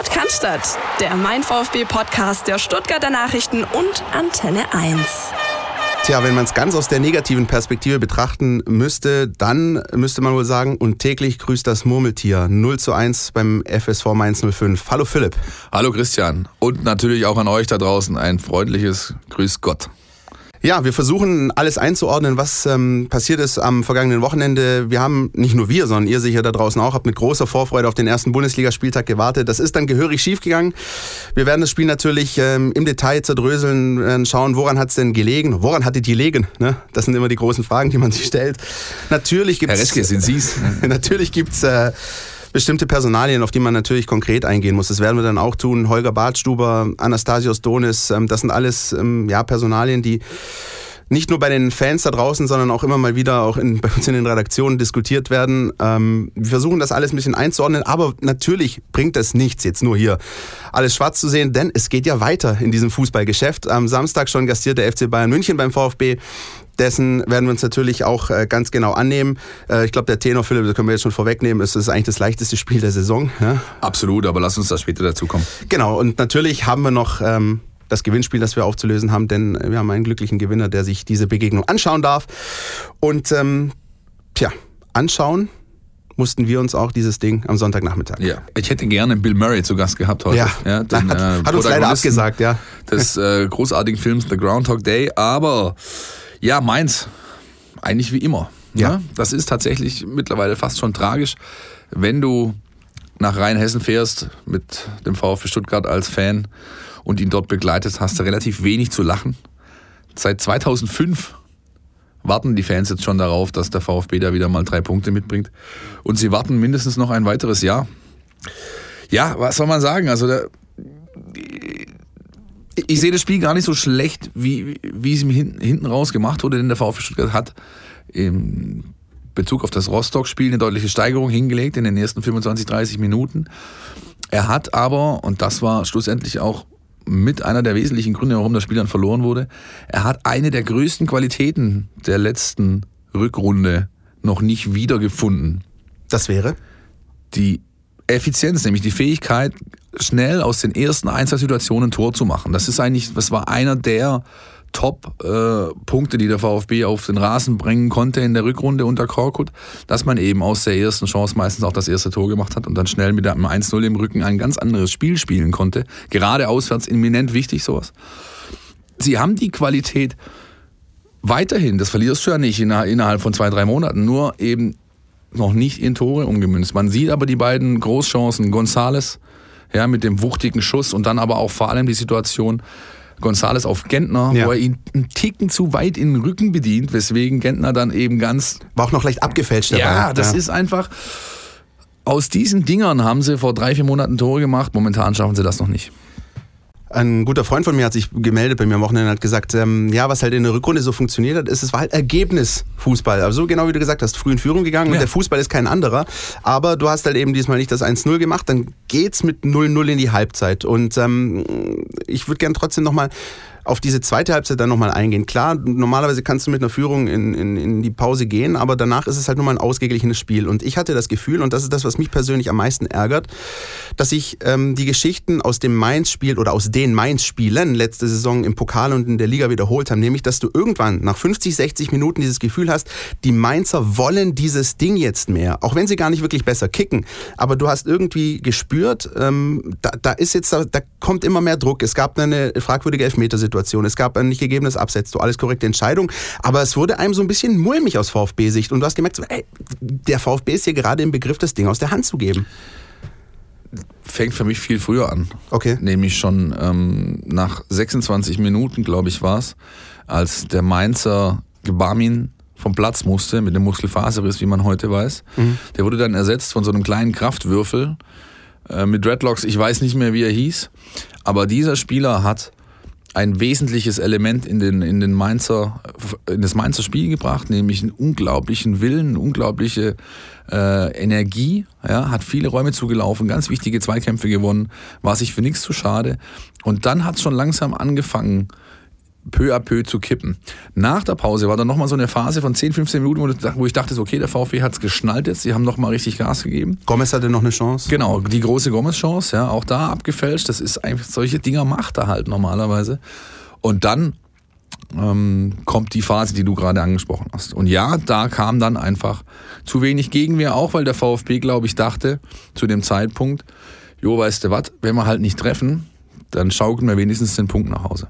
Sport kann der Mein VfB Podcast der Stuttgarter Nachrichten und Antenne 1. Tja, wenn man es ganz aus der negativen Perspektive betrachten müsste, dann müsste man wohl sagen, und täglich grüßt das Murmeltier 0 zu 1 beim FSV Mainz 05. Hallo Philipp. Hallo Christian. Und natürlich auch an euch da draußen ein freundliches Grüß Gott. Ja, wir versuchen alles einzuordnen, was ähm, passiert ist am vergangenen Wochenende. Wir haben, nicht nur wir, sondern ihr sicher da draußen auch, habt mit großer Vorfreude auf den ersten Bundesligaspieltag gewartet. Das ist dann gehörig schiefgegangen. Wir werden das Spiel natürlich ähm, im Detail zerdröseln, äh, schauen, woran hat es denn gelegen? Woran hat die gelegen? Ne? Das sind immer die großen Fragen, die man sich stellt. Natürlich gibt's, Herr Reschke, sind Sie's? natürlich gibt's äh, bestimmte Personalien, auf die man natürlich konkret eingehen muss. Das werden wir dann auch tun. Holger Bartstuber, Anastasios Donis, ähm, das sind alles ähm, ja, Personalien, die nicht nur bei den Fans da draußen, sondern auch immer mal wieder auch in, bei uns in den Redaktionen diskutiert werden. Ähm, wir versuchen das alles ein bisschen einzuordnen, aber natürlich bringt das nichts, jetzt nur hier alles schwarz zu sehen, denn es geht ja weiter in diesem Fußballgeschäft. Am Samstag schon gastiert der FC Bayern München beim VfB. Dessen werden wir uns natürlich auch äh, ganz genau annehmen. Äh, ich glaube, der Tenor, Philipp, das können wir jetzt schon vorwegnehmen, ist, ist eigentlich das leichteste Spiel der Saison. Ja? Absolut, aber lass uns da später dazu kommen. Genau, und natürlich haben wir noch ähm, das Gewinnspiel, das wir aufzulösen haben, denn wir haben einen glücklichen Gewinner, der sich diese Begegnung anschauen darf. Und ähm, tja, anschauen mussten wir uns auch dieses Ding am Sonntagnachmittag. Ja, ich hätte gerne Bill Murray zu Gast gehabt heute. Ja, ja den, hat, äh, hat uns leider abgesagt, ja. Des äh, großartigen Films The Groundhog Day, aber ja, meins, eigentlich wie immer. Ja. Ne? Das ist tatsächlich mittlerweile fast schon tragisch, wenn du nach Rheinhessen fährst mit dem VfB Stuttgart als Fan und ihn dort begleitet, hast du relativ wenig zu lachen. Seit 2005 warten die Fans jetzt schon darauf, dass der VfB da wieder mal drei Punkte mitbringt. Und sie warten mindestens noch ein weiteres Jahr. Ja, was soll man sagen? Also der, ich sehe das Spiel gar nicht so schlecht, wie, wie es ihm hinten raus gemacht wurde, denn der VfB Stuttgart hat im Bezug auf das Rostock-Spiel eine deutliche Steigerung hingelegt in den ersten 25, 30 Minuten. Er hat aber, und das war schlussendlich auch mit einer der wesentlichen Gründe, warum das Spiel dann verloren wurde. Er hat eine der größten Qualitäten der letzten Rückrunde noch nicht wiedergefunden. Das wäre? Die Effizienz, nämlich die Fähigkeit, schnell aus den ersten Einzelsituationen Tor zu machen. Das ist eigentlich, das war einer der Top-Punkte, äh, die der VfB auf den Rasen bringen konnte in der Rückrunde unter Korkut, dass man eben aus der ersten Chance meistens auch das erste Tor gemacht hat und dann schnell mit einem 1-0 im Rücken ein ganz anderes Spiel spielen konnte. Gerade auswärts eminent wichtig sowas. Sie haben die Qualität weiterhin, das verlierst du ja nicht innerhalb von zwei, drei Monaten, nur eben noch nicht in Tore umgemünzt. Man sieht aber die beiden Großchancen, Gonzales, ja, mit dem wuchtigen Schuss und dann aber auch vor allem die Situation, Gonzales auf Gentner, ja. wo er ihn einen Ticken zu weit in den Rücken bedient, weswegen Gentner dann eben ganz. War auch noch leicht abgefälscht dabei. Ja, das ja. ist einfach. Aus diesen Dingern haben sie vor drei, vier Monaten Tore gemacht. Momentan schaffen sie das noch nicht. Ein guter Freund von mir hat sich gemeldet bei mir am Wochenende und hat gesagt, ähm, ja, was halt in der Rückrunde so funktioniert hat, ist, es war halt Ergebnisfußball. Also so genau wie du gesagt hast, früh in Führung gegangen ja. und der Fußball ist kein anderer. Aber du hast halt eben diesmal nicht das 1-0 gemacht, dann geht's mit 0-0 in die Halbzeit. Und ähm, ich würde gerne trotzdem nochmal auf diese zweite Halbzeit dann nochmal eingehen. Klar, normalerweise kannst du mit einer Führung in, in, in die Pause gehen, aber danach ist es halt nochmal ein ausgeglichenes Spiel. Und ich hatte das Gefühl, und das ist das, was mich persönlich am meisten ärgert, dass ich ähm, die Geschichten aus dem Mainz-Spiel oder aus den Mainz-Spielen letzte Saison im Pokal und in der Liga wiederholt haben. Nämlich, dass du irgendwann nach 50, 60 Minuten dieses Gefühl hast, die Mainzer wollen dieses Ding jetzt mehr. Auch wenn sie gar nicht wirklich besser kicken. Aber du hast irgendwie gespürt, ähm, da, da ist jetzt, da, da kommt immer mehr Druck. Es gab eine fragwürdige Elfmetersituation Situation. Es gab ein nicht gegebenes Abseits, so alles korrekte Entscheidung. Aber es wurde einem so ein bisschen mulmig aus VfB-Sicht. Und du hast gemerkt, so, ey, der VfB ist hier gerade im Begriff, das Ding aus der Hand zu geben. Fängt für mich viel früher an. Okay. Nämlich schon ähm, nach 26 Minuten, glaube ich, war es, als der Mainzer Gebarmin vom Platz musste mit dem Muskelfaserriss, wie man heute weiß. Mhm. Der wurde dann ersetzt von so einem kleinen Kraftwürfel äh, mit Dreadlocks. Ich weiß nicht mehr, wie er hieß. Aber dieser Spieler hat ein wesentliches Element in, den, in, den Mainzer, in das Mainzer Spiel gebracht, nämlich einen unglaublichen Willen, unglaubliche äh, Energie, ja, hat viele Räume zugelaufen, ganz wichtige Zweikämpfe gewonnen, war sich für nichts zu schade. Und dann hat es schon langsam angefangen, peu à peu zu kippen. Nach der Pause war dann nochmal so eine Phase von 10, 15 Minuten, wo ich dachte, okay, der VfB hat es geschnallt jetzt, sie haben nochmal richtig Gas gegeben. Gomez hatte noch eine Chance. Genau, die große Gomez-Chance, ja, auch da abgefälscht. Das ist einfach, solche Dinger macht er halt normalerweise. Und dann ähm, kommt die Phase, die du gerade angesprochen hast. Und ja, da kam dann einfach zu wenig Gegenwehr, auch weil der VfB, glaube ich, dachte zu dem Zeitpunkt, jo, weißt du was, wenn wir halt nicht treffen, dann schaukeln wir wenigstens den Punkt nach Hause.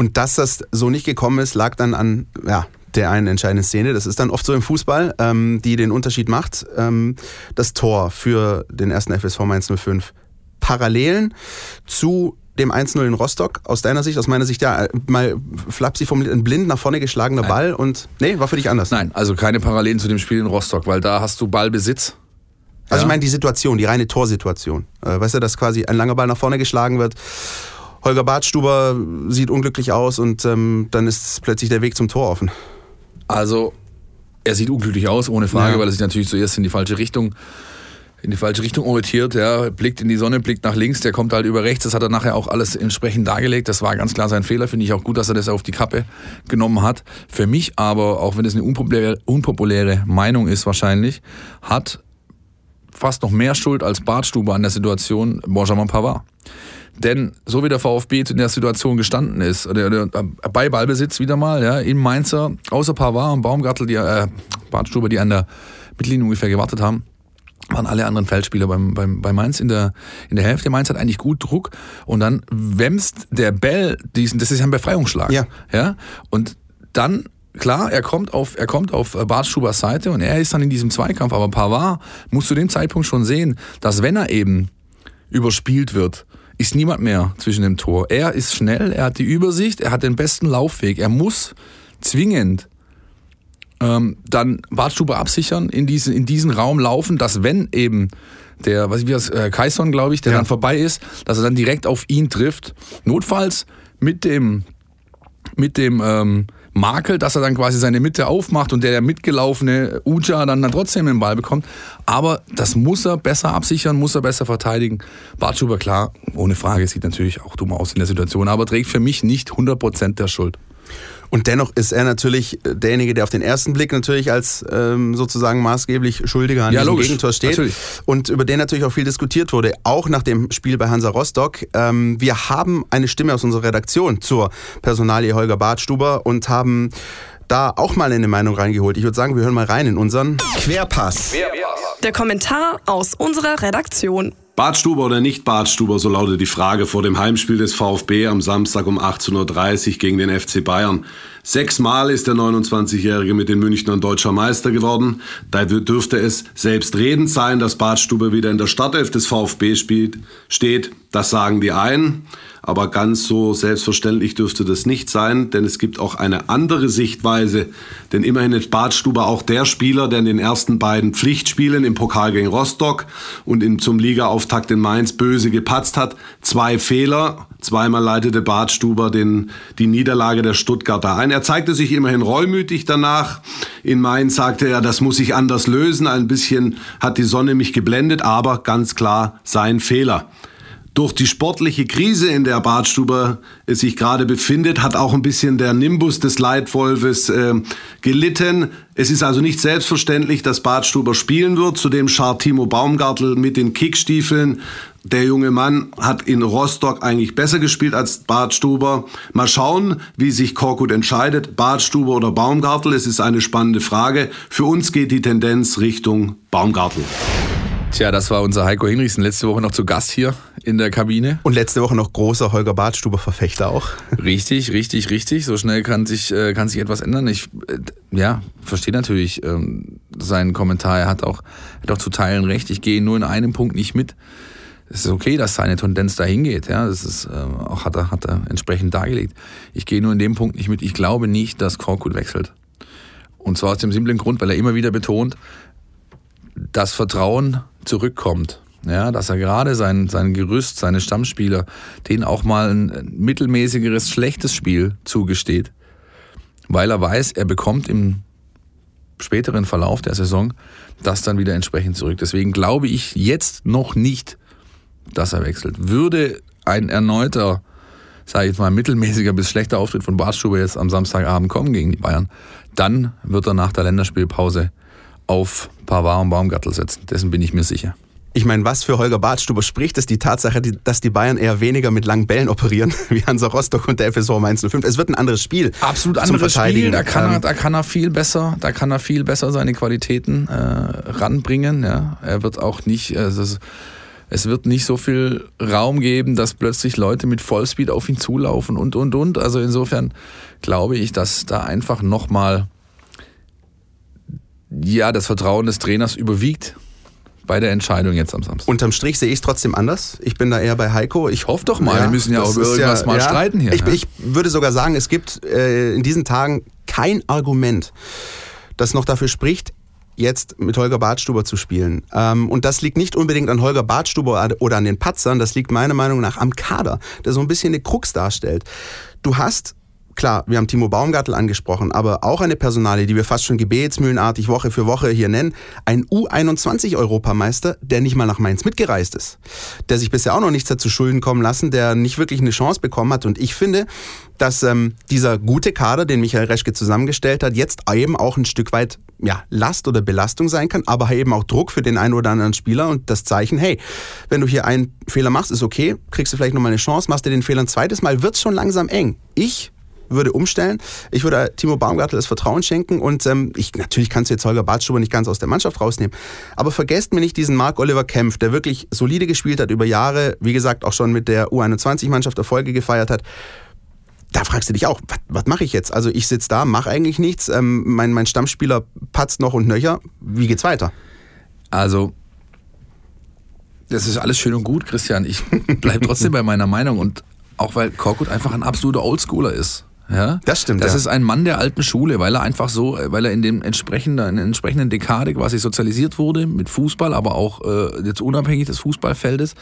Und dass das so nicht gekommen ist, lag dann an ja, der einen entscheidenden Szene. Das ist dann oft so im Fußball, ähm, die den Unterschied macht. Ähm, das Tor für den ersten FSV Mainz 05. Parallelen zu dem 1-0 in Rostock. Aus deiner Sicht, aus meiner Sicht, ja, mal flapsig formuliert, ein blind nach vorne geschlagener Nein. Ball und, nee, war für dich anders. Nein, also keine Parallelen zu dem Spiel in Rostock, weil da hast du Ballbesitz. Also Ja. ich meine die Situation, die reine Torsituation. Äh, weißt du, dass quasi ein langer Ball nach vorne geschlagen wird. Holger Badstuber sieht unglücklich aus und ähm, dann ist plötzlich der Weg zum Tor offen. Also, er sieht unglücklich aus, ohne Frage, Ja. weil er sich natürlich zuerst in die falsche Richtung in die falsche Richtung orientiert, ja, blickt in die Sonne, blickt nach links, der kommt halt über rechts, das hat er nachher auch alles entsprechend dargelegt, das war ganz klar sein Fehler, finde ich auch gut, dass er das auf die Kappe genommen hat. Für mich aber, auch wenn es eine unpopuläre, unpopuläre Meinung ist wahrscheinlich, hat fast noch mehr Schuld als Bartstube an der Situation Benjamin Pavard. Denn so wie der VfB in der Situation gestanden ist, oder, oder, bei Ballbesitz wieder mal, ja, in Mainzer, außer Pavard und Baumgartel, die, äh, Bartstube, die an der Mittellinie ungefähr gewartet haben, waren alle anderen Feldspieler beim, beim, bei Mainz in der, in der Hälfte. Mainz hat eigentlich gut Druck und dann wämst der Bell diesen, das ist ja ein Befreiungsschlag. Ja. ja? Und dann, klar, er kommt auf, er kommt auf Bart Stubers Seite und er ist dann in diesem Zweikampf, aber Pavard muss zu dem Zeitpunkt schon sehen, dass wenn er eben überspielt wird, ist niemand mehr zwischen dem Tor. Er ist schnell, er hat die Übersicht, er hat den besten Laufweg. Er muss zwingend ähm, dann Bartstube absichern, in, diese, in diesen Raum laufen, dass wenn eben der, was ich wie das, äh, Kaison, glaube ich, der Ja. dann vorbei ist, dass er dann direkt auf ihn trifft. Notfalls mit dem, mit dem ähm, Makel, dass er dann quasi seine Mitte aufmacht und der, der mitgelaufene Uja dann, dann trotzdem den Ball bekommt. Aber das muss er besser absichern, muss er besser verteidigen. Bartschuber, klar, ohne Frage, sieht natürlich auch dumm aus in der Situation, aber trägt für mich nicht 100% der Schuld. Und dennoch ist er natürlich derjenige, der auf den ersten Blick natürlich als ähm, sozusagen maßgeblich Schuldiger an Ja, diesem logisch. Gegentor steht. Natürlich. Und über den natürlich auch viel diskutiert wurde, auch nach dem Spiel bei Hansa Rostock. Ähm, wir haben eine Stimme aus unserer Redaktion zur Personalie Holger Bartstuber und haben da auch mal eine Meinung reingeholt. Ich würde sagen, wir hören mal rein in unseren Querpass. Der Kommentar aus unserer Redaktion. Badstuber oder nicht Badstuber, so lautet die Frage vor dem Heimspiel des VfB am Samstag um 18.30 Uhr gegen den FC Bayern. Sechsmal ist der 29-Jährige mit den Münchnern deutscher Meister geworden. Da dürfte es selbstredend sein, dass Badstuber wieder in der Startelf des VfB spielt, steht. Das sagen die einen. Aber ganz so selbstverständlich dürfte das nicht sein, denn es gibt auch eine andere Sichtweise. Denn immerhin ist Badstuber auch der Spieler, der in den ersten beiden Pflichtspielen im Pokal gegen Rostock und in, zum Ligaauftakt in Mainz böse gepatzt hat. Zwei Fehler, zweimal leitete Badstuber den, die Niederlage der Stuttgarter ein. Er zeigte sich immerhin reumütig danach. In Mainz sagte er, das muss ich anders lösen. Ein bisschen hat die Sonne mich geblendet, aber ganz klar sein Fehler. Durch die sportliche Krise, in der Bartstuber sich gerade befindet, hat auch ein bisschen der Nimbus des Leitwolfes äh, gelitten. Es ist also nicht selbstverständlich, dass Bartstuber spielen wird. Zudem schart Timo Baumgartel mit den Kickstiefeln. Der junge Mann hat in Rostock eigentlich besser gespielt als Bartstuber. Mal schauen, wie sich Korkut entscheidet. Bartstuber oder Baumgartel, es ist eine spannende Frage. Für uns geht die Tendenz Richtung Baumgartel. Tja, das war unser Heiko Hinrichsen letzte Woche noch zu Gast hier in der Kabine. und letzte Woche noch großer Holger Bartstuber-Verfechter auch. Richtig, richtig, richtig. So schnell kann sich, äh, kann sich etwas ändern. Ich äh, ja, verstehe natürlich ähm, seinen Kommentar. Er hat auch, hat auch zu Teilen recht. Ich gehe nur in einem Punkt nicht mit. Es ist okay, dass seine Tendenz dahin geht. Ja, das ist äh, auch hat er, hat er entsprechend dargelegt. Ich gehe nur in dem Punkt nicht mit. Ich glaube nicht, dass Korkut wechselt. Und zwar aus dem simplen Grund, weil er immer wieder betont, das Vertrauen zurückkommt. Ja, dass er gerade sein, sein Gerüst, seine Stammspieler, denen auch mal ein mittelmäßigeres, schlechtes Spiel zugesteht. Weil er weiß, er bekommt im späteren Verlauf der Saison das dann wieder entsprechend zurück. Deswegen glaube ich jetzt noch nicht, dass er wechselt. Würde ein erneuter sage ich jetzt mal, mittelmäßiger bis schlechter Auftritt von Bartstuber jetzt am Samstagabend kommen gegen die Bayern, dann wird er nach der Länderspielpause auf Pavard und Baumgartel setzen. Dessen bin ich mir sicher. Ich meine, was für Holger Badstuber spricht, ist die Tatsache, dass die Bayern eher weniger mit langen Bällen operieren, wie Hansa Rostock und der FSV Mainz 05. Es wird ein anderes Spiel. Absolut anderes Spiel. Da kann, er, ähm, da kann er viel besser, da kann er viel besser seine Qualitäten äh, ranbringen. Ja. Er wird auch nicht, also es wird nicht so viel Raum geben, dass plötzlich Leute mit Vollspeed auf ihn zulaufen und und und. Also insofern glaube ich, dass da einfach nochmal ja das Vertrauen des Trainers überwiegt bei der Entscheidung jetzt am Samstag. Unterm Strich sehe ich es trotzdem anders. Ich bin da eher bei Heiko. Ich hoffe doch mal. Ja, wir müssen ja auch über irgendwas ja, mal ja, streiten hier. Ich, ich, würde sogar sagen, es gibt äh, in diesen Tagen kein Argument, das noch dafür spricht, jetzt mit Holger Badstuber zu spielen. Ähm, und das liegt nicht unbedingt an Holger Badstuber oder an den Patzern, das liegt meiner Meinung nach am Kader, der so ein bisschen eine Krux darstellt. Du hast Klar, wir haben Timo Baumgartel angesprochen, aber auch eine Personalie, die wir fast schon gebetsmühlenartig Woche für Woche hier nennen, ein U21-Europameister, der nicht mal nach Mainz mitgereist ist, der sich bisher auch noch nichts dazu Schulden kommen lassen, der nicht wirklich eine Chance bekommen hat. Und ich finde, dass ähm, dieser gute Kader, den Michael Reschke zusammengestellt hat, jetzt eben auch ein Stück weit ja, Last oder Belastung sein kann, aber eben auch Druck für den einen oder anderen Spieler und das Zeichen, hey, wenn du hier einen Fehler machst, ist okay, kriegst du vielleicht nochmal eine Chance, machst du den Fehler ein zweites Mal, wird es schon langsam eng. Ich würde umstellen. Ich würde Timo Baumgartel das Vertrauen schenken und ähm, ich, natürlich kannst du jetzt Holger Badstuber nicht ganz aus der Mannschaft rausnehmen. Aber vergesst mir nicht diesen Marc Oliver Kempf, der wirklich solide gespielt hat über Jahre, wie gesagt auch schon mit der U21-Mannschaft Erfolge gefeiert hat da fragst du dich auch, was, was mache ich jetzt? Also ich sitze da, mache eigentlich nichts, ähm, mein, mein Stammspieler patzt noch und nöcher. Wie geht's weiter? Also, das ist alles schön und gut, Christian. Ich bleibe trotzdem bei meiner Meinung und auch weil Korkut einfach ein absoluter Oldschooler ist. Ja? Das stimmt. Das ja. ist ein Mann der alten Schule, weil er einfach so, weil er in dem entsprechenden, in der entsprechenden Dekade quasi sozialisiert wurde mit Fußball, aber auch äh, jetzt unabhängig des Fußballfeldes,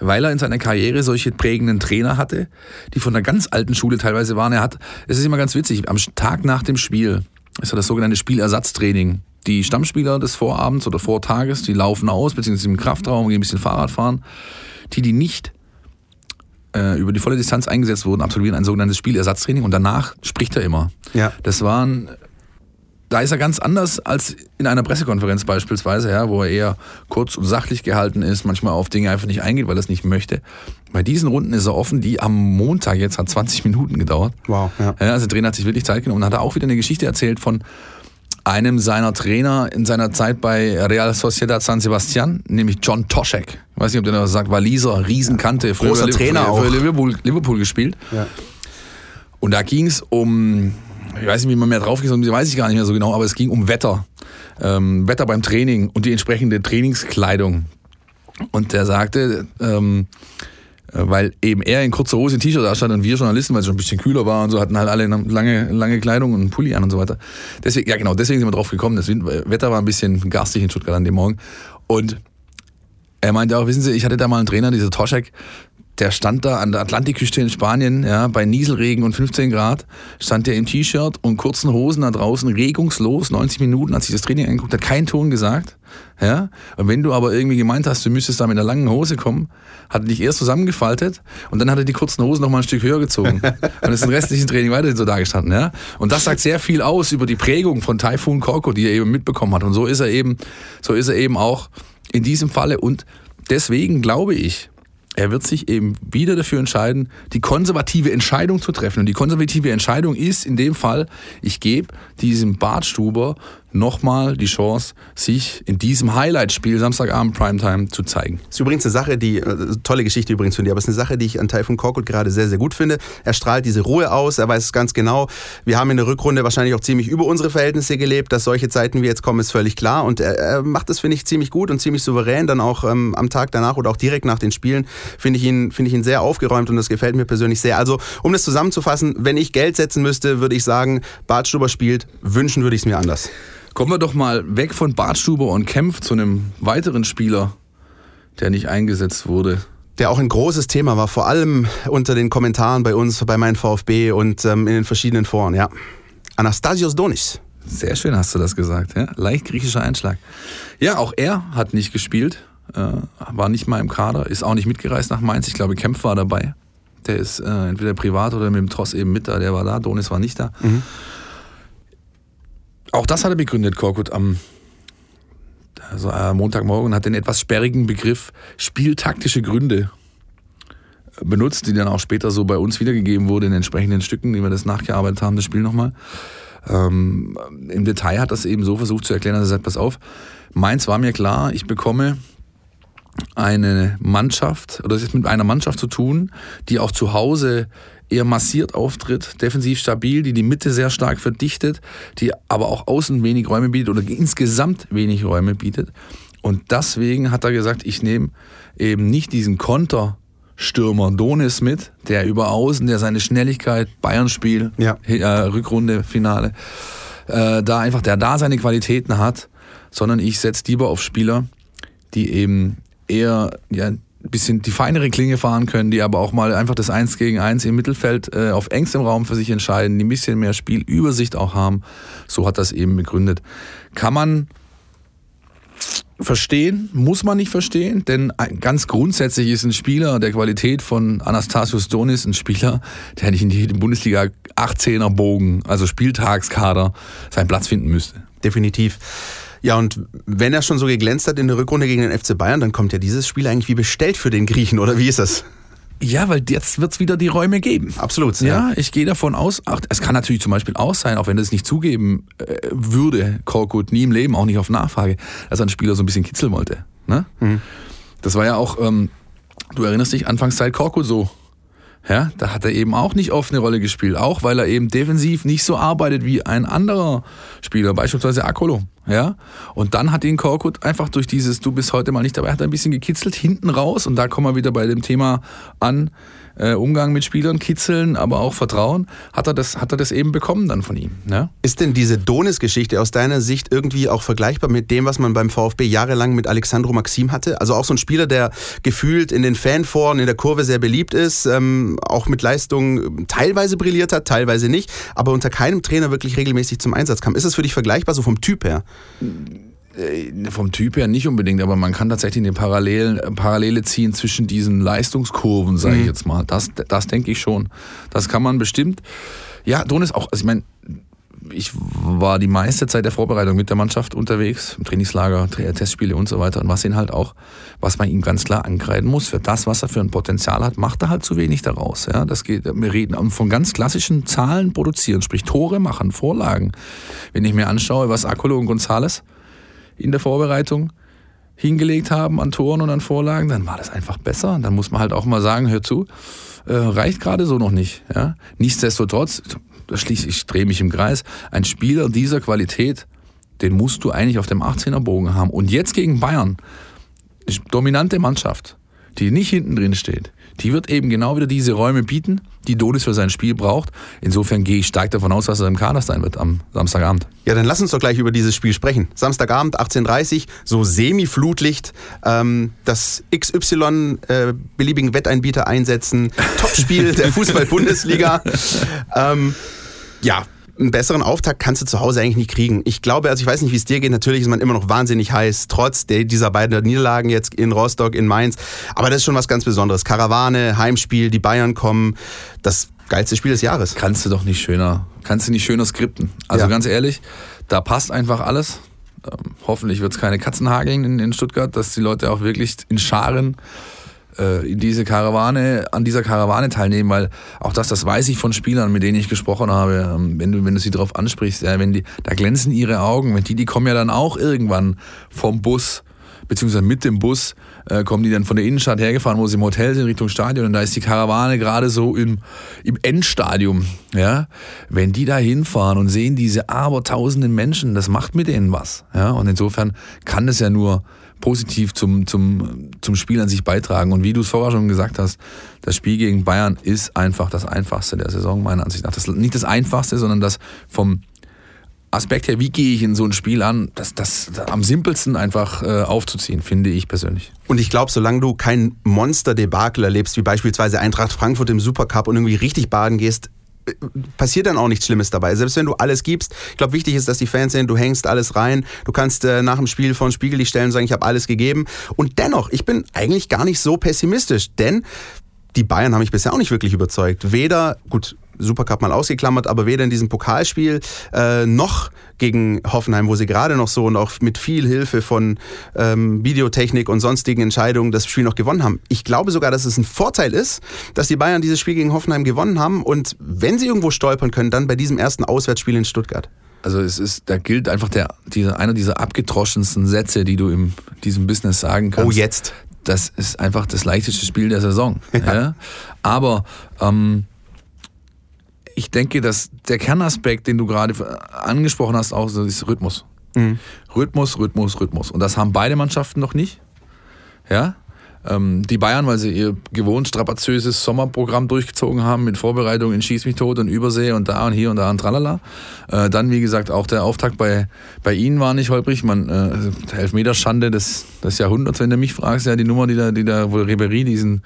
weil er in seiner Karriere solche prägenden Trainer hatte, die von der ganz alten Schule teilweise waren. Er hat, es ist immer ganz witzig, am Tag nach dem Spiel ist ja das sogenannte Spielersatztraining. Die Stammspieler des Vorabends oder Vortages, die laufen aus, beziehungsweise im Kraftraum, gehen ein bisschen Fahrrad fahren. Die, die nicht über die volle Distanz eingesetzt wurden, absolvieren ein sogenanntes Spielersatztraining und danach spricht er immer. Ja. Das waren da ist er ganz anders als in einer Pressekonferenz beispielsweise, ja, wo er eher kurz und sachlich gehalten ist, manchmal auf Dinge einfach nicht eingeht, weil er es nicht möchte. Bei diesen Runden ist er offen, die am Montag jetzt hat 20 Minuten gedauert. Wow. Ja. Ja, also der Trainer hat sich wirklich Zeit genommen und hat auch wieder eine Geschichte erzählt von einem seiner Trainer in seiner Zeit bei Real Sociedad San Sebastian, nämlich John Toschek. Ich weiß nicht, ob der das sagt, Waliser, Riesenkante, früher großer Trainer für, auch. für Liverpool, Liverpool gespielt. Ja. Und da ging es um, ich weiß nicht, wie man mehr drauf geht, weiß ich gar nicht mehr so genau, aber es ging um Wetter. Ähm, Wetter beim Training und die entsprechende Trainingskleidung. Und der sagte, ähm, äh, weil eben er in kurzer Hose, T-Shirt da stand und wir Journalisten, weil es schon ein bisschen kühler war und so, hatten halt alle lange, lange Kleidung und einen Pulli an und so weiter. Deswegen, ja genau, deswegen sind wir drauf gekommen. Das Wetter war ein bisschen garstig in Stuttgart an dem Morgen. Und er meinte auch, wissen Sie, ich hatte da mal einen Trainer, dieser Toschek, der stand da an der Atlantikküste in Spanien, ja, bei Nieselregen und 15 Grad, stand der im T-Shirt und kurzen Hosen da draußen, regungslos, 90 Minuten, hat sich das Training angeguckt, hat keinen Ton gesagt, ja. Und wenn du aber irgendwie gemeint hast, du müsstest da mit einer langen Hose kommen, hat er dich erst zusammengefaltet und dann hat er die kurzen Hosen noch mal ein Stück höher gezogen und ist im restlichen Training weiterhin so dagestanden, ja. Und das sagt sehr viel aus über die Prägung von Typhoon Korko, die er eben mitbekommen hat. Und so ist er eben, so ist er eben auch in diesem Falle und deswegen glaube ich, er wird sich eben wieder dafür entscheiden, die konservative Entscheidung zu treffen. Und die konservative Entscheidung ist in dem Fall, ich gebe diesem Bartstuber nochmal die Chance, sich in diesem Highlight-Spiel Samstagabend Primetime zu zeigen. Das ist übrigens eine Sache, die, äh, tolle Geschichte übrigens von dir, aber es ist eine Sache, die ich an Taifun Korkut gerade sehr, sehr gut finde. Er strahlt diese Ruhe aus, er weiß ganz genau, wir haben in der Rückrunde wahrscheinlich auch ziemlich über unsere Verhältnisse gelebt, dass solche Zeiten wie jetzt kommen, ist völlig klar und er, er macht das, finde ich, ziemlich gut und ziemlich souverän, dann auch ähm, am Tag danach oder auch direkt nach den Spielen, finde ich, ihn, find ich ihn sehr aufgeräumt und das gefällt mir persönlich sehr. Also, um das zusammenzufassen, wenn ich Geld setzen müsste, würde ich sagen, Bartstuber spielt, wünschen würde ich es mir anders. Kommen wir doch mal weg von Bartstuber und Kempf zu einem weiteren Spieler, der nicht eingesetzt wurde. Der auch ein großes Thema war, vor allem unter den Kommentaren bei uns, bei meinem VfB und ähm, in den verschiedenen Foren, ja. Anastasios Donis. Sehr schön hast du das gesagt, ja. Leicht griechischer Einschlag. Ja, auch er hat nicht gespielt, äh, war nicht mal im Kader, ist auch nicht mitgereist nach Mainz. Ich glaube, Kempf war dabei der ist äh, entweder privat oder mit dem Tross eben mit da. Der war da, Donis war nicht da. Mhm. Auch das hat er begründet, Korkut, am also, äh, Montagmorgen hat den etwas sperrigen Begriff spieltaktische Gründe benutzt, die dann auch später so bei uns wiedergegeben wurde in entsprechenden Stücken, die wir das nachgearbeitet haben, das Spiel nochmal. Ähm, Im Detail hat das eben so versucht zu erklären, dass er sagt, pass auf, meins war mir klar, ich bekomme eine Mannschaft, oder es ist mit einer Mannschaft zu tun, die auch zu Hause eher massiert auftritt, defensiv stabil, die die Mitte sehr stark verdichtet, die aber auch außen wenig Räume bietet oder insgesamt wenig Räume bietet. Und deswegen hat er gesagt, ich nehme eben nicht diesen Konterstürmer Donis mit, der über außen, der seine Schnelligkeit, Bayern-Spiel, ja. äh, Rückrunde, Finale, äh, da einfach, der da seine Qualitäten hat, sondern ich setze lieber auf Spieler, die eben eher ja, bisschen die feinere Klinge fahren können, die aber auch mal einfach das Eins gegen Eins im Mittelfeld äh, auf engstem Raum für sich entscheiden, die ein bisschen mehr Spielübersicht auch haben. So hat das eben begründet. Kann man verstehen, muss man nicht verstehen, denn ganz grundsätzlich ist ein Spieler der Qualität von Anastasius Donis ein Spieler, der nicht in die Bundesliga 18er Bogen, also Spieltagskader, seinen Platz finden müsste. Definitiv. Ja, und wenn er schon so geglänzt hat in der Rückrunde gegen den FC Bayern, dann kommt ja dieses Spiel eigentlich wie bestellt für den Griechen, oder wie ist das? Ja, weil jetzt wird es wieder die Räume geben. Absolut. Ja, ja, ich gehe davon aus, ach, es kann natürlich zum Beispiel auch sein, auch wenn das nicht zugeben äh, würde, Korkut, nie im Leben, auch nicht auf Nachfrage, dass ein Spieler so ein bisschen kitzeln wollte. Ne? Mhm. Das war ja auch, ähm, du erinnerst dich, Anfangszeit Korkut so ja, da hat er eben auch nicht oft eine Rolle gespielt, auch weil er eben defensiv nicht so arbeitet wie ein anderer Spieler, beispielsweise Akolo. Ja, und dann hat ihn Korkut einfach durch dieses Du bist heute mal nicht dabei, hat er ein bisschen gekitzelt hinten raus. Und da kommen wir wieder bei dem Thema an, äh, Umgang mit Spielern, Kitzeln, aber auch Vertrauen, hat er das, hat er das eben bekommen dann von ihm. Ne? Ist denn diese Donis-Geschichte aus deiner Sicht irgendwie auch vergleichbar mit dem, was man beim VfB jahrelang mit Alexandro Maxim hatte? Also auch so ein Spieler, der gefühlt in den Fanforen, in der Kurve sehr beliebt ist, ähm, auch mit Leistung teilweise brilliert hat, teilweise nicht, aber unter keinem Trainer wirklich regelmäßig zum Einsatz kam. Ist das für dich vergleichbar, so vom Typ her? Äh, vom Typ her nicht unbedingt, aber man kann tatsächlich eine Parallel, Parallele ziehen zwischen diesen Leistungskurven, sage ich mhm. jetzt mal. Das, das denke ich schon. Das kann man bestimmt. Ja, Don ist auch, also ich meine, ich war die meiste Zeit der Vorbereitung mit der Mannschaft unterwegs, im Trainingslager, Testspiele und so weiter. Und was ihn halt auch, was man ihm ganz klar angreifen muss, für das, was er für ein Potenzial hat, macht er halt zu wenig daraus. Ja, das geht, wir reden von ganz klassischen Zahlen produzieren, sprich Tore machen, Vorlagen. Wenn ich mir anschaue, was Akolo und Gonzales in der Vorbereitung hingelegt haben an Toren und an Vorlagen, dann war das einfach besser. Dann muss man halt auch mal sagen, hör zu, äh, reicht gerade so noch nicht. Ja? Nichtsdestotrotz, schließt, ich drehe mich im Kreis, ein Spieler dieser Qualität, den musst du eigentlich auf dem 18er Bogen haben. Und jetzt gegen Bayern, dominante Mannschaft, die nicht hinten drin steht, die wird eben genau wieder diese Räume bieten, die Donis für sein Spiel braucht. Insofern gehe ich stark davon aus, dass er im Kader sein wird am Samstagabend. Ja, dann lass uns doch gleich über dieses Spiel sprechen. Samstagabend 18.30 so Semi-Flutlicht, ähm, das XY äh, beliebigen Wetteinbieter einsetzen, Topspiel der Fußball-Bundesliga. ähm, ja, einen besseren Auftakt kannst du zu Hause eigentlich nicht kriegen. Ich glaube, also ich weiß nicht, wie es dir geht, natürlich ist man immer noch wahnsinnig heiß, trotz dieser beiden Niederlagen jetzt in Rostock, in Mainz. Aber das ist schon was ganz Besonderes. Karawane, Heimspiel, die Bayern kommen, das geilste Spiel des Jahres. Kannst du doch nicht schöner, kannst du nicht schöner skripten. Also ja. ganz ehrlich, da passt einfach alles. Ähm, hoffentlich wird es keine Katzen hageln in, in Stuttgart, dass die Leute auch wirklich in Scharen äh, in diese Karawane, an dieser Karawane teilnehmen, weil auch das, das weiß ich von Spielern, mit denen ich gesprochen habe, ähm, wenn du, wenn du sie darauf ansprichst, ja, wenn die, da glänzen ihre Augen, wenn die, die kommen ja dann auch irgendwann vom Bus, beziehungsweise mit dem Bus, äh, kommen die dann von der Innenstadt hergefahren, wo sie im Hotel sind, Richtung Stadion, und da ist die Karawane gerade so im, im Endstadium, ja. Wenn die da hinfahren und sehen diese abertausenden Menschen, das macht mit denen was, ja. Und insofern kann das ja nur, positiv zum, zum, zum Spiel an sich beitragen. Und wie du es vorher schon gesagt hast, das Spiel gegen Bayern ist einfach das einfachste der Saison, meiner Ansicht nach. Das, nicht das einfachste, sondern das vom Aspekt her, wie gehe ich in so ein Spiel an, das, das, am simpelsten einfach äh, aufzuziehen, finde ich persönlich. Und ich glaube, solange du kein Monster-Debakel erlebst, wie beispielsweise Eintracht Frankfurt im Supercup und irgendwie richtig baden gehst, passiert dann auch nichts Schlimmes dabei. Selbst wenn du alles gibst, ich glaube, wichtig ist, dass die Fans sehen, du hängst alles rein, du kannst äh, nach dem Spiel vor den Spiegel dich stellen und sagen, ich habe alles gegeben. Und dennoch, ich bin eigentlich gar nicht so pessimistisch, denn die Bayern haben mich bisher auch nicht wirklich überzeugt. Weder, gut, Supercup mal ausgeklammert, aber weder in diesem Pokalspiel äh, noch gegen Hoffenheim, wo sie gerade noch so und auch mit viel Hilfe von ähm, Videotechnik und sonstigen Entscheidungen das Spiel noch gewonnen haben. Ich glaube sogar, dass es ein Vorteil ist, dass die Bayern dieses Spiel gegen Hoffenheim gewonnen haben und wenn sie irgendwo stolpern können, dann bei diesem ersten Auswärtsspiel in Stuttgart. Also es ist, da gilt einfach der, dieser, einer dieser abgedroschensten Sätze, die du in diesem Business sagen kannst. Oh, jetzt. Das ist einfach das leichteste Spiel der Saison. Ja. ja? Aber ähm, ich denke, dass der Kernaspekt, den du gerade angesprochen hast, auch so ist Rhythmus. Mhm. Rhythmus, Rhythmus, Rhythmus. Und das haben beide Mannschaften noch nicht. Ja. Ähm, die Bayern, weil sie ihr gewohnt strapaziöses Sommerprogramm durchgezogen haben mit Vorbereitung in Schieß mich tot und Übersee und da und hier und da und tralala. Äh, dann, wie gesagt, auch der Auftakt bei, bei ihnen war nicht holprig. Man, äh, Elfmeterschande des, des Jahrhunderts, wenn du mich fragst, ja, die Nummer, die da, die da, wo Ribéry diesen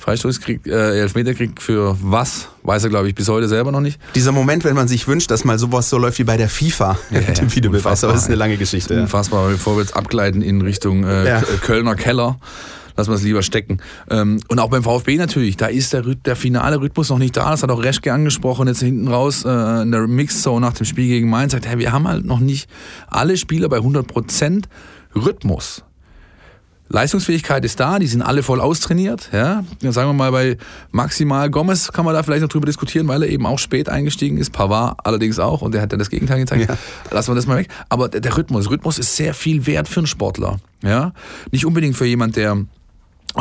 Freistoß kriegt, äh, Elfmeter kriegt für was, weiß er glaube ich bis heute selber noch nicht. Dieser Moment, wenn man sich wünscht, dass mal sowas so läuft wie bei der FIFA, ja, ja, dem Videobeweis, aber das ist eine lange Geschichte. Unfassbar, ja. bevor wir jetzt abgleiten in Richtung äh, ja. Kölner Keller lassen wir es lieber stecken. Ähm, und auch beim VfB natürlich, da ist der, der finale Rhythmus noch nicht da. Das hat auch Reschke angesprochen, jetzt hinten raus äh, in der Mixzone nach dem Spiel gegen Mainz. Sagt, hey, wir haben halt noch nicht alle Spieler bei 100% Rhythmus. Leistungsfähigkeit ist da, die sind alle voll austrainiert. Ja? Sagen wir mal, bei Maximal Gomez kann man da vielleicht noch drüber diskutieren, weil er eben auch spät eingestiegen ist. Pavard allerdings auch und der hat ja das Gegenteil gezeigt. Ja. Lassen wir das mal weg. Aber der Rhythmus, Rhythmus ist sehr viel wert für einen Sportler. Ja? Nicht unbedingt für jemand, der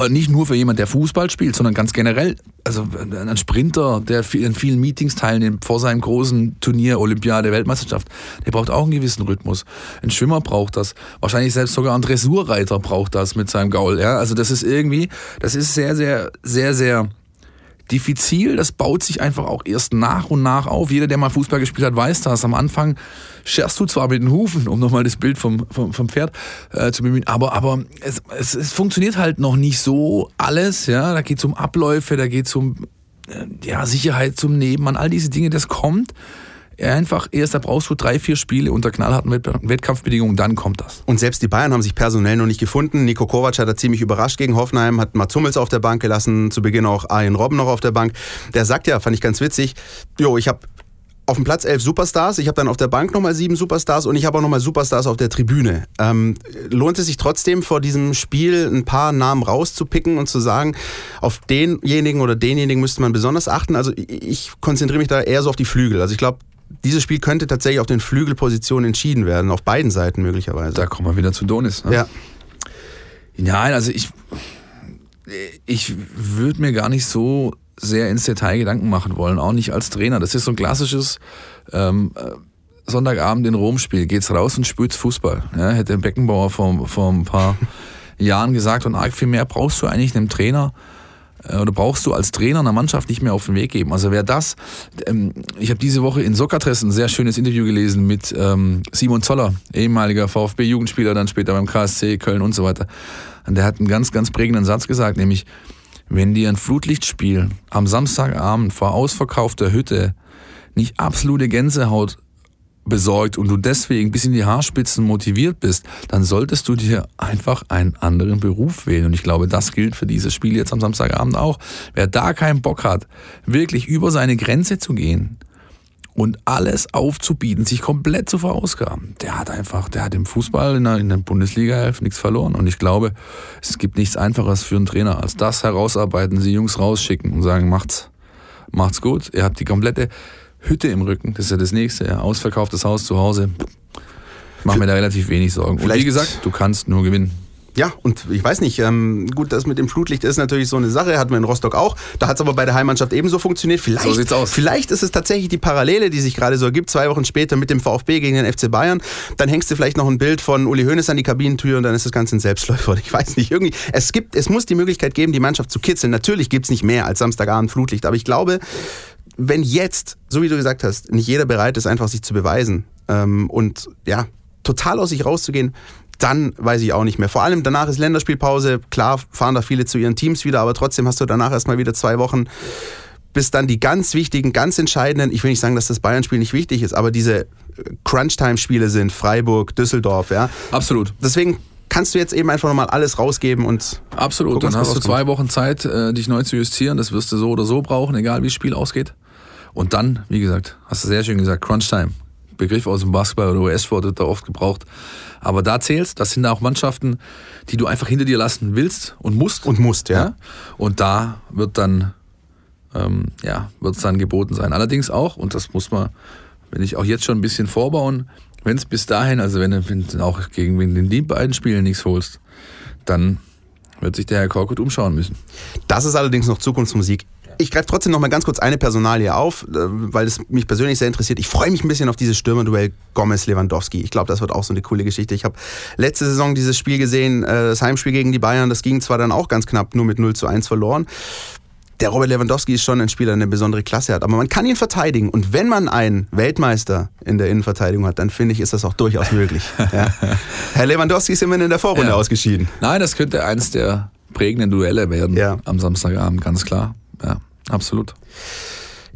nicht nur für jemand, der Fußball spielt, sondern ganz generell, also ein Sprinter, der in vielen Meetings teilnimmt vor seinem großen Turnier, Olympiade, Weltmeisterschaft, der braucht auch einen gewissen Rhythmus. Ein Schwimmer braucht das. Wahrscheinlich selbst sogar ein Dressurreiter braucht das mit seinem Gaul. Ja? Also das ist irgendwie, das ist sehr, sehr, sehr, sehr diffizil. Das baut sich einfach auch erst nach und nach auf. Jeder, der mal Fußball gespielt hat, weiß das. Am Anfang scherst du zwar mit den Hufen, um nochmal das Bild vom, vom, vom Pferd äh, zu bemühen, aber, aber es, es, es funktioniert halt noch nicht so alles. Ja? Da geht es um Abläufe, da geht es um äh, ja, Sicherheit zum Nebenmann, all diese Dinge, das kommt einfach erst, da brauchst du drei, vier Spiele unter knallharten Wettkampfbedingungen, dann kommt das. Und selbst die Bayern haben sich personell noch nicht gefunden. Nico Kovac hat da ziemlich überrascht gegen Hoffenheim, hat Mats Hummels auf der Bank gelassen, zu Beginn auch Arjen Robben noch auf der Bank. Der sagt ja, fand ich ganz witzig, jo, ich habe auf dem Platz elf Superstars, ich habe dann auf der Bank nochmal sieben Superstars und ich habe auch nochmal Superstars auf der Tribüne. Ähm, lohnt es sich trotzdem vor diesem Spiel ein paar Namen rauszupicken und zu sagen, auf denjenigen oder denjenigen müsste man besonders achten? Also ich konzentriere mich da eher so auf die Flügel. Also ich glaube, dieses Spiel könnte tatsächlich auf den Flügelpositionen entschieden werden, auf beiden Seiten möglicherweise. Da kommen wir wieder zu Donis. Ne? Ja. Ja, also ich, ich würde mir gar nicht so sehr ins Detail Gedanken machen wollen, auch nicht als Trainer. Das ist so ein klassisches ähm, äh, Sonntagabend in Rom-Spiel. Geht's raus und spürt's Fußball. Ja, hätte Beckenbauer vor, vor ein paar Jahren gesagt und arg viel mehr brauchst du eigentlich einem Trainer oder brauchst du als Trainer einer Mannschaft nicht mehr auf den Weg geben. Also wer das, ähm, ich habe diese Woche in Sokrates ein sehr schönes Interview gelesen mit ähm, Simon Zoller, ehemaliger VfB-Jugendspieler, dann später beim KSC Köln und so weiter. Und der hat einen ganz, ganz prägenden Satz gesagt, nämlich, wenn dir ein Flutlichtspiel am Samstagabend vor ausverkaufter Hütte nicht absolute Gänsehaut besorgt und du deswegen bis in die Haarspitzen motiviert bist, dann solltest du dir einfach einen anderen Beruf wählen. Und ich glaube, das gilt für dieses Spiel jetzt am Samstagabend auch. Wer da keinen Bock hat, wirklich über seine Grenze zu gehen und alles aufzubieten, sich komplett zu verausgaben, der hat einfach, der hat im Fußball in der, in der Bundesliga nichts verloren. Und ich glaube, es gibt nichts Einfaches für einen Trainer, als das herausarbeiten, sie Jungs rausschicken und sagen, macht's, macht's gut. Ihr habt die komplette Hütte im Rücken, das ist ja das nächste, ja. ausverkauftes Haus zu Hause. Ich mache mir da relativ wenig Sorgen. Und wie gesagt, du kannst nur gewinnen. Ja, und ich weiß nicht, ähm, gut, das mit dem Flutlicht ist natürlich so eine Sache, hatten wir in Rostock auch. Da hat es aber bei der Heimmannschaft ebenso funktioniert. Vielleicht, so sieht's aus. Vielleicht ist es tatsächlich die Parallele, die sich gerade so ergibt, zwei Wochen später mit dem VfB gegen den FC Bayern. Dann hängst du vielleicht noch ein Bild von Uli Hoeneß an die Kabinentür und dann ist das Ganze ein Selbstläufer. Ich weiß nicht, irgendwie, es gibt, es muss die Möglichkeit geben, die Mannschaft zu kitzeln. Natürlich gibt es nicht mehr als Samstagabend Flutlicht, aber ich glaube, wenn jetzt, so wie du gesagt hast, nicht jeder bereit ist, einfach sich zu beweisen ähm, und ja, total aus sich rauszugehen, dann weiß ich auch nicht mehr. Vor allem danach ist Länderspielpause. Klar fahren da viele zu ihren Teams wieder, aber trotzdem hast du danach erstmal wieder zwei Wochen, bis dann die ganz wichtigen, ganz entscheidenden, ich will nicht sagen, dass das Bayern-Spiel nicht wichtig ist, aber diese Crunch-Time-Spiele sind, Freiburg, Düsseldorf, ja. Absolut. Deswegen kannst du jetzt eben einfach nochmal alles rausgeben und. Absolut, gucken, dann hast du zwei Wochen Zeit, äh, dich neu zu justieren. Das wirst du so oder so brauchen, egal wie das Spiel ausgeht. Und dann, wie gesagt, hast du sehr schön gesagt, Crunch Time. Begriff aus dem Basketball oder US-Sport wird da oft gebraucht. Aber da zählst, das sind auch Mannschaften, die du einfach hinter dir lassen willst und musst. Und musst, ja. Und da wird dann, ähm, ja, wird es dann geboten sein. Allerdings auch, und das muss man, wenn ich auch jetzt schon ein bisschen vorbauen, wenn es bis dahin, also wenn du auch gegen den beiden Spielen nichts holst, dann wird sich der Herr Korkut umschauen müssen. Das ist allerdings noch Zukunftsmusik. Ich greife trotzdem noch mal ganz kurz eine Personalie auf, äh, weil es mich persönlich sehr interessiert. Ich freue mich ein bisschen auf dieses Stürmerduell Gomez-Lewandowski. Ich glaube, das wird auch so eine coole Geschichte. Ich habe letzte Saison dieses Spiel gesehen, äh, das Heimspiel gegen die Bayern. Das ging zwar dann auch ganz knapp, nur mit 0 zu 1 verloren. Der Robert Lewandowski ist schon ein Spieler, der eine besondere Klasse hat. Aber man kann ihn verteidigen. Und wenn man einen Weltmeister in der Innenverteidigung hat, dann finde ich, ist das auch durchaus möglich. Ja. Herr Lewandowski ist immerhin in der Vorrunde Ja. ausgeschieden. Nein, das könnte eines der prägenden Duelle werden Ja. am Samstagabend, ganz klar. Ja, absolut.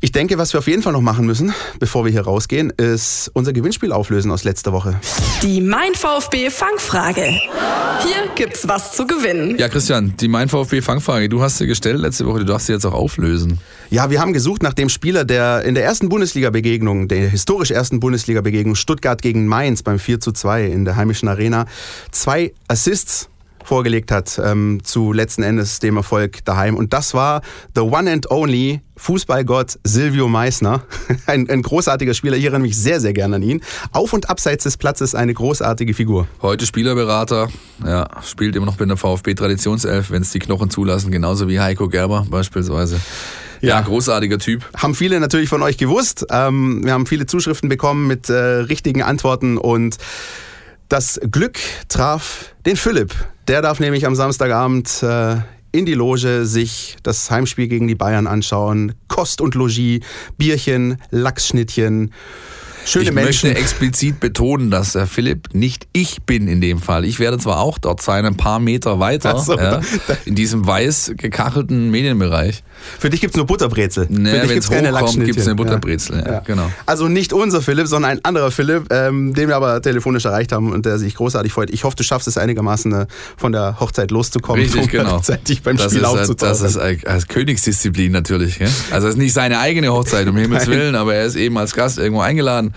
Ich denke, was wir auf jeden Fall noch machen müssen, bevor wir hier rausgehen, ist unser Gewinnspiel auflösen aus letzter Woche. Die Mein VfB Fangfrage. Hier gibt's was zu gewinnen. Ja, Christian, die Mein VfB Fangfrage, du hast sie gestellt letzte Woche, du darfst sie jetzt auch auflösen. Ja, wir haben gesucht nach dem Spieler, der in der ersten Bundesliga-Begegnung, der historisch ersten Bundesliga-Begegnung Stuttgart gegen Mainz beim 4 zu 2 in der heimischen Arena zwei Assists vorgelegt hat ähm, zu letzten Endes dem Erfolg daheim. Und das war the one and only Fußballgott Silvio Meissner. Ein, ein großartiger Spieler. Ich erinnere mich sehr, sehr gerne an ihn. Auf und abseits des Platzes eine großartige Figur. Heute Spielerberater, ja, spielt immer noch bei der VfB Traditionself, wenn es die Knochen zulassen, genauso wie Heiko Gerber beispielsweise. Ja, Ja. großartiger Typ. haben viele natürlich von euch gewusst. Ähm, wir haben viele Zuschriften bekommen mit äh, richtigen Antworten und das Glück traf den Philipp. Der darf nämlich am Samstagabend äh, in die Loge sich das Heimspiel gegen die Bayern anschauen. Kost und Logis, Bierchen, Lachsschnittchen, schöne Ich Menschen. möchte explizit betonen, dass der Philipp nicht ich bin in dem Fall. Ich werde zwar auch dort sein, ein paar Meter weiter, so, ja, in diesem weiß gekachelten Medienbereich. Für dich gibt's nur Butterbrezel. Nee, Für dich gibt's keine hochkommt, Lachsschnittchen. gibt's eine Butterbrezel, ja, genau. Also nicht unser Philipp, sondern ein anderer Philipp, ähm, den wir aber telefonisch erreicht haben und der sich großartig freut. Ich hoffe, du schaffst es einigermaßen äh, von der Hochzeit loszukommen, Richtig, genau. rechtzeitig beim das Spiel ist, äh. Das ist äh, als Königsdisziplin natürlich. Ja? Also es ist nicht seine eigene Hochzeit, um Himmels. Willen, aber er ist eben als Gast irgendwo eingeladen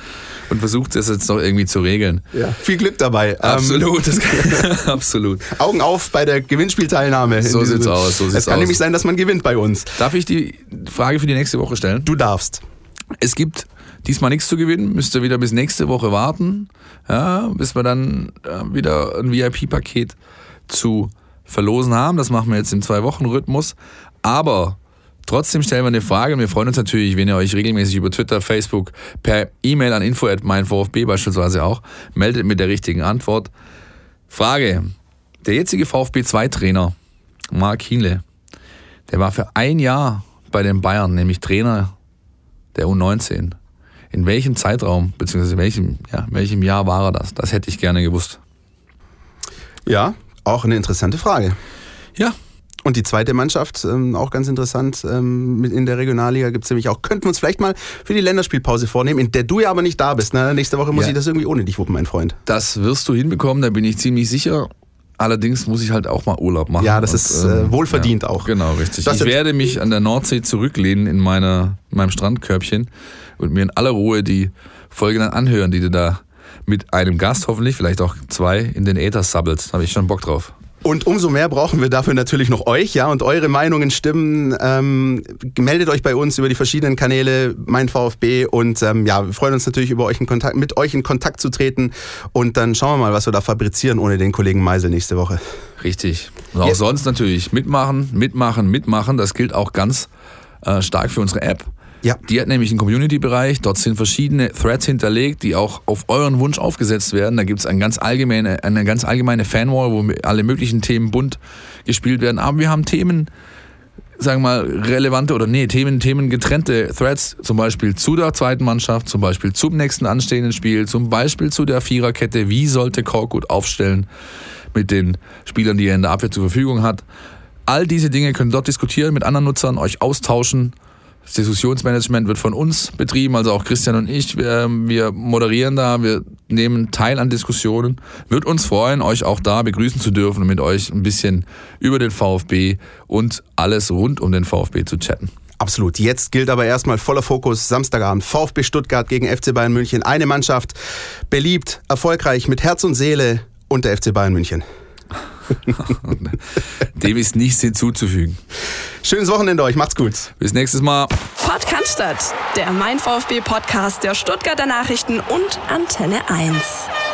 und versucht es jetzt noch irgendwie zu regeln. ja. Viel Glück dabei. Ähm, Absolut, kann, absolut. Augen auf bei der Gewinnspielteilnahme. in So sieht's aus, so es sieht's kann aus. nämlich sein, dass man gewinnt bei uns. Darf ich die Frage für die nächste Woche stellen? Du darfst. Es gibt diesmal nichts zu gewinnen, müsst ihr wieder bis nächste Woche warten, ja, bis wir dann äh, wieder ein VIP-Paket zu verlosen haben. Das machen wir jetzt im Zwei-Wochen-Rhythmus. Aber trotzdem stellen wir eine Frage und wir freuen uns natürlich, wenn ihr euch regelmäßig über Twitter, Facebook, per E-Mail an info at meinVfB beispielsweise auch meldet mit der richtigen Antwort. Frage. Der jetzige VfB-2-Trainer, Marc Hienle, der war für ein Jahr bei den Bayern, nämlich Trainer der U19. In welchem Zeitraum, beziehungsweise in welchem, ja, welchem Jahr war er das? Das hätte ich gerne gewusst. Ja, auch eine interessante Frage. Ja, Und die zweite Mannschaft, ähm, auch ganz interessant, ähm, in der Regionalliga gibt es nämlich auch, könnten wir uns vielleicht mal für die Länderspielpause vornehmen, in der du ja aber nicht da bist. Ne? Nächste Woche muss Ja. ich das irgendwie ohne dich wuppen, mein Freund. das wirst du hinbekommen, da bin ich ziemlich sicher. Allerdings muss ich halt auch mal Urlaub machen. Ja, das ist, äh, wohlverdient ja, auch. Genau, richtig. Das ich werde mich an der Nordsee zurücklehnen in, meiner, in meinem Strandkörbchen und mir in aller Ruhe die Folge dann anhören, die du da mit einem Gast hoffentlich, vielleicht auch zwei, in den Äther sabbelst. Da habe ich schon Bock drauf. Und umso mehr brauchen wir dafür natürlich noch euch, ja, und eure Meinungen stimmen. Ähm, meldet euch bei uns über die verschiedenen Kanäle, mein VfB, und ähm, ja, wir freuen uns natürlich über euch in Kontakt, mit euch in Kontakt zu treten. Und dann schauen wir mal, was wir da fabrizieren ohne den Kollegen Meisel nächste Woche. Richtig. Und auch Ja. sonst natürlich mitmachen, mitmachen, mitmachen. Das gilt auch ganz äh, stark für unsere App. Ja. Die hat nämlich einen Community-Bereich. Dort sind verschiedene Threads hinterlegt, die auch auf euren Wunsch aufgesetzt werden. Da gibt es eine ganz allgemeine, eine ganz allgemeine Fanwall, wo alle möglichen Themen bunt gespielt werden. Aber wir haben Themen, sagen wir mal, relevante oder nee, Themen, Themen getrennte Threads, zum Beispiel zu der zweiten Mannschaft, zum Beispiel zum nächsten anstehenden Spiel, zum Beispiel zu der Viererkette, wie sollte Korkut aufstellen mit den Spielern, die er in der Abwehr zur Verfügung hat. All diese Dinge könnt ihr dort diskutieren, mit anderen Nutzern, euch austauschen. Das Diskussionsmanagement wird von uns betrieben, also auch Christian und ich. Wir, wir, moderieren da, wir nehmen teil an Diskussionen. Wird uns freuen, euch auch da begrüßen zu dürfen und mit euch ein bisschen über den VfB und alles rund um den VfB zu chatten. Absolut. Jetzt gilt aber erstmal voller Fokus Samstagabend VfB Stuttgart gegen FC Bayern München. Eine Mannschaft, beliebt, erfolgreich, mit Herz und Seele und der FC Bayern München. Dem ist nichts hinzuzufügen. Schönes Wochenende euch, macht's gut. Bis nächstes Mal. Podcast, der Mein VfB Podcast der Stuttgarter Nachrichten und Antenne 1.